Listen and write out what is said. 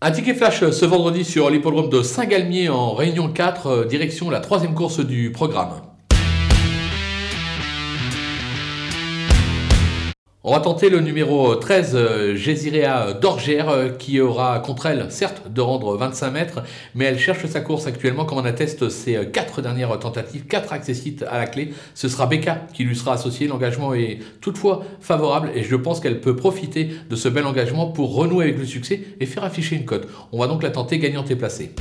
Un ticket flash ce vendredi sur l'hippodrome de Saint-Galmier en Réunion 4, euh, direction la troisième course du programme. On va tenter le numéro 13, euh, Gésiréa d'Orgère, euh, qui aura contre elle, certes, de rendre 25 mètres, mais elle cherche sa course actuellement, comme on atteste ses euh, quatre dernières tentatives, quatre accessites à la clé. Ce sera Becca qui lui sera associé. L'engagement est toutefois favorable et je pense qu'elle peut profiter de ce bel engagement pour renouer avec le succès et faire afficher une cote. On va donc la tenter gagnante et placée.